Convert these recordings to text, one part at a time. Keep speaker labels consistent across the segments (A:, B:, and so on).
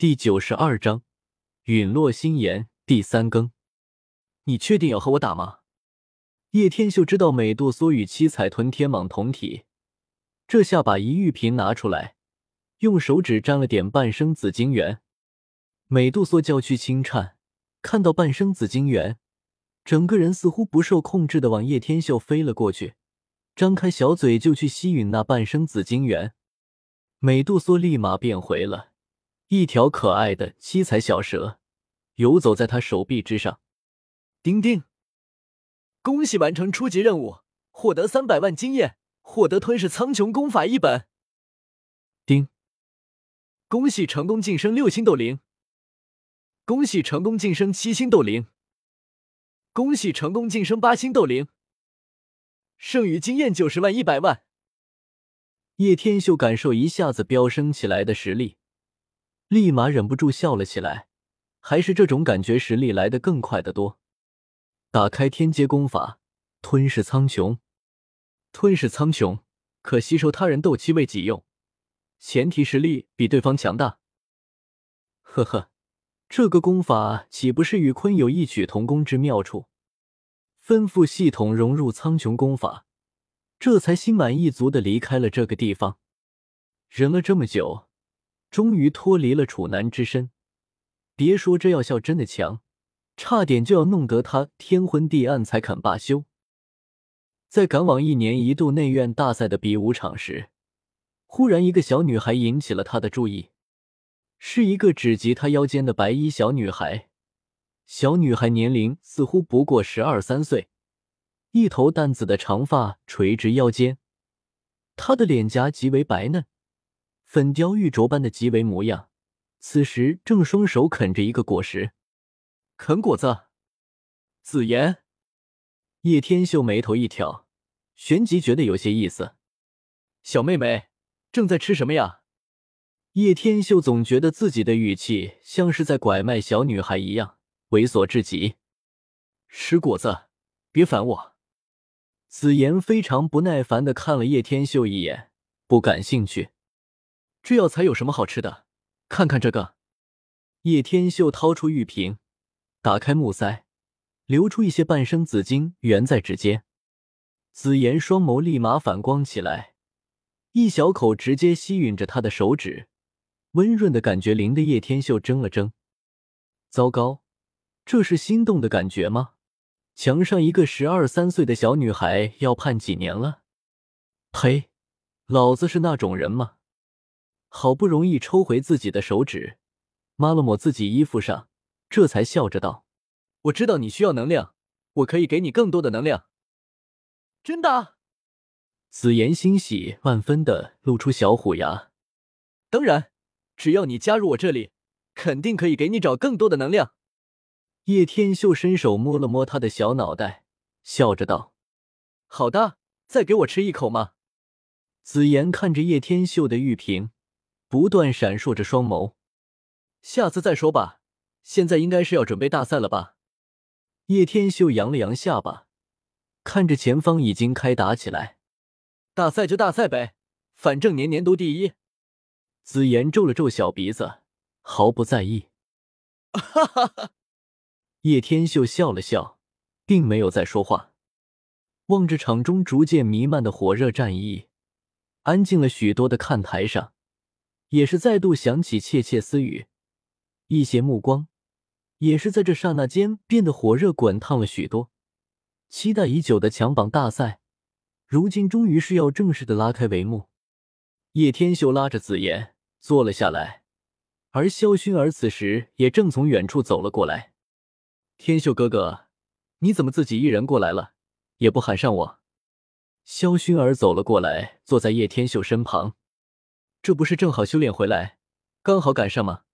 A: 第九十二章陨落心炎第三更。你确定要和我打吗？叶天秀知道美杜莎与七彩吞天蟒同体，这下把一玉瓶拿出来，用手指沾了点半生紫晶元。美杜莎娇躯轻颤，看到半生紫晶元，整个人似乎不受控制的往叶天秀飞了过去，张开小嘴就去吸吮那半生紫晶元。美杜莎立马变回了一条可爱的七彩小蛇，游走在他手臂之上。
B: 丁丁，恭喜完成初级任务，获得三百万经验，获得吞噬苍穹功法一本。
A: 丁，
B: 恭喜成功晋升六星斗灵。恭喜成功晋升七星斗灵，恭喜成功晋升八星斗灵，剩余经验九十万一百万。
A: 叶天秀感受一下子飙升起来的实力，立马忍不住笑了起来。还是这种感觉，实力来得更快得多。打开天阶功法，吞噬苍穹。吞噬苍穹可吸收他人斗气为己用，前提实力比对方强大。呵呵。这个功法岂不是与坤有异曲同工之妙处？吩咐系统融入苍穹功法，这才心满意足的离开了这个地方。忍了这么久，终于脱离了处男之身。别说这药效真的强，差点就要弄得他天昏地暗才肯罢休。在赶往一年一度内院大赛的比武场时，忽然一个小女孩引起了他的注意。是一个只及他腰间的白衣小女孩，小女孩年龄似乎不过十二三岁，一头淡紫的长发垂直腰间，她的脸颊极为白嫩，粉雕玉琢般的极为模样。此时正双手啃着一个果实，
B: 啃果子。紫妍，
A: 叶天秀眉头一挑，旋即觉得有些意思。
B: 小妹妹，正在吃什么呀？
A: 叶天秀总觉得自己的语气像是在拐卖小女孩一样，猥琐至极。
B: 吃果子，别烦我。
A: 紫妍非常不耐烦的看了叶天秀一眼，不感兴趣。
B: 这药材有什么好吃的？看看这个。
A: 叶天秀掏出玉瓶，打开木塞，流出一些半生紫晶，圆在指尖。紫妍双眸立马反光起来，一小口直接吸吮着他的手指。温润的感觉淋得叶天秀怔了怔，糟糕，这是心动的感觉吗？墙上一个十二三岁的小女孩要判几年了？呸！老子是那种人吗？好不容易抽回自己的手指，抹了抹自己衣服上，这才笑着道：“
B: 我知道你需要能量，我可以给你更多的能量。”
C: 真的？
A: 紫妍欣喜万分的露出小虎牙。
B: 当然。只要你加入我这里，肯定可以给你找更多的能量。
A: 叶天秀伸手摸了摸他的小脑袋，笑着道：“
B: 好的，再给我吃一口嘛。”
A: 紫妍看着叶天秀的玉瓶，不断闪烁着双眸。
B: 下次再说吧，现在应该是要准备大赛了吧？
A: 叶天秀扬了扬下巴，看着前方已经开打起来。
B: 大赛就大赛呗，反正年年都第一。
A: 紫妍皱了皱小鼻子，毫不在意。
B: 哈哈哈！
A: 叶天秀笑了笑，并没有再说话，望着场中逐渐弥漫的火热战意，安静了许多的看台上，也是再度响起窃窃私语，一些目光也是在这刹那间变得火热滚烫了许多。期待已久的强榜大赛，如今终于是要正式的拉开帷幕。叶天秀拉着紫妍坐了下来，而萧薰儿此时也正从远处走了过来。
B: 天秀哥哥，你怎么自己一人过来了，也不喊上我？
A: 萧薰儿走了过来，坐在叶天秀身旁。
B: 这不是正好修炼回来，刚好赶上吗？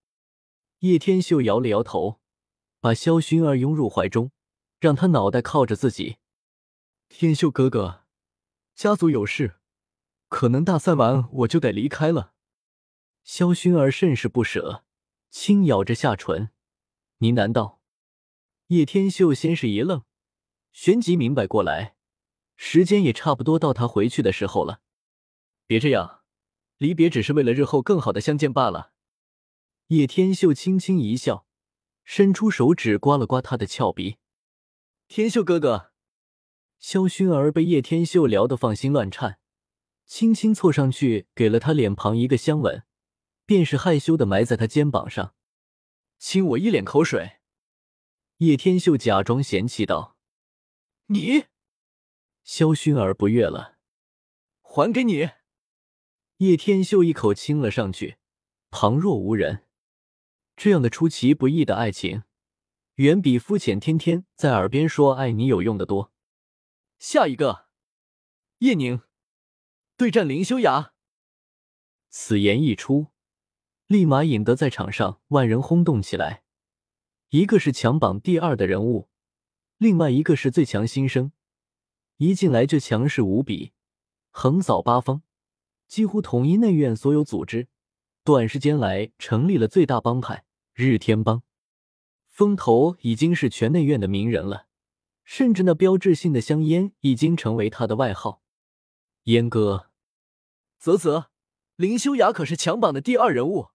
A: 叶天秀摇了摇头，把萧薰儿拥入怀中，让他脑袋靠着自己。
B: 天秀哥哥，家族有事。可能大赛完我就得离开了。
A: 萧薰儿甚是不舍，轻咬着下唇，呢喃道：“叶天秀先是一愣，旋即明白过来，时间也差不多到他回去的时候了。
B: 别这样，离别只是为了日后更好的相见罢了。”
A: 叶天秀轻轻一笑，伸出手指刮了刮他的俏鼻。
B: 天秀哥哥，
A: 萧薰儿被叶天秀聊得放心乱颤，轻轻凑上去给了他脸庞一个香吻，便是害羞的埋在他肩膀上，
B: 亲我一脸口水。
A: 叶天秀假装嫌弃道：“
B: 你。”
A: 萧薰儿不悦了，
B: 还给你。
A: 叶天秀一口亲了上去，旁若无人。这样的出其不意的爱情，远比肤浅天天在耳边说爱你有用的多。
B: 下一个，叶宁对战林修崖。
A: 此言一出，立马引得在场上万人轰动起来。一个是强榜第二的人物，另外一个是最强新生。一进来就强势无比，横扫八方，几乎统一内院所有组织。短时间来成立了最大帮派日天帮，风头已经是全内院的名人了，甚至那标志性的香烟已经成为他的外号“烟哥”。
B: 啧啧，林修雅可是强榜的第二人物，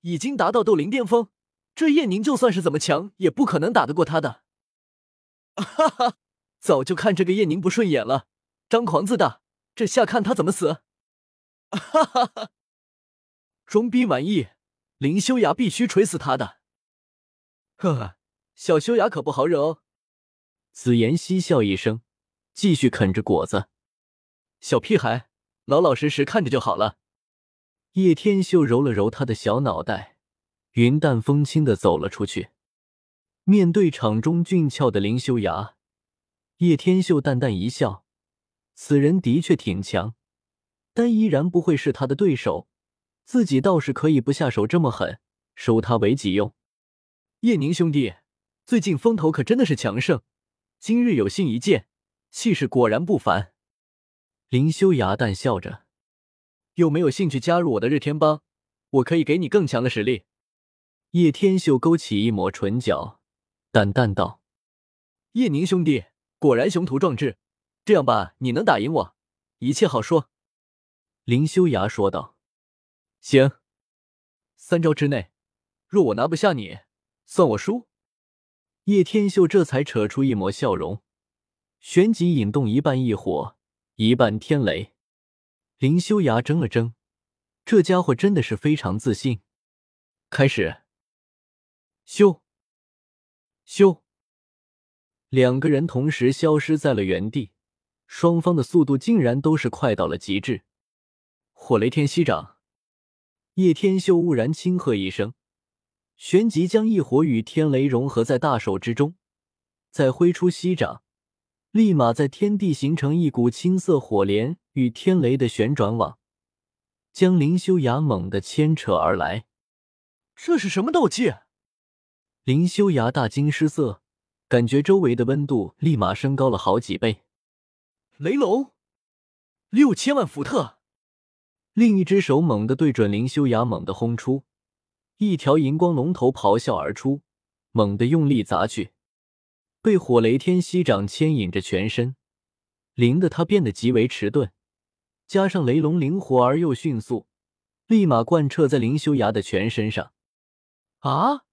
B: 已经达到斗灵巅峰，这叶宁就算是怎么强，也不可能打得过他的。哈哈。早就看这个叶宁不顺眼了，张狂自大，这下看他怎么死！哈哈哈，装逼满意，林修雅必须锤死他的。呵呵，小修雅可不好惹哦。
A: 紫妍嬉笑一声，继续啃着果子。
B: 小屁孩，老老实实看着就好了。
A: 叶天秀揉了揉他的小脑袋，云淡风轻的走了出去。面对场中俊俏的林修雅。叶天秀淡淡一笑，此人的确挺强，但依然不会是他的对手。自己倒是可以不下手这么狠，收他为己用。
B: 叶宁兄弟，最近风头可真的是强盛，今日有幸一见，气势果然不凡。
A: 林修崖淡笑着，
B: 有没有兴趣加入我的日天帮？我可以给你更强的实力。
A: 叶天秀勾起一抹唇角，淡淡道：“
B: 叶宁兄弟。”果然雄图壮志，这样吧，你能打赢我，一切好说。”
A: 林修崖说道。
B: “行，三招之内，若我拿不下你，算我输。”
A: 叶天秀这才扯出一抹笑容，旋即引动一半异火，一半天雷。林修崖怔了怔，这家伙真的是非常自信。
B: 开始，修，修。
A: 两个人同时消失在了原地，双方的速度竟然都是快到了极致。
B: 火雷天息掌！
A: 叶天秀兀然轻喝一声，旋即将异火与天雷融合在大手之中，再挥出息掌，立马在天地形成一股青色火莲与天雷的旋转网，将林修崖猛地牵扯而来。
B: 这是什么斗技？
A: 林修崖大惊失色。感觉周围的温度立马升高了好几倍。
B: 雷龙，六千万伏特。
A: 另一只手猛地对准林修雅，猛地轰出一条银光龙头，咆哮而出，猛地用力砸去。被火雷天息掌牵引着全身，灵的他变得极为迟钝，加上雷龙灵活而又迅速，立马贯彻在林修崖的全身上。
B: 啊！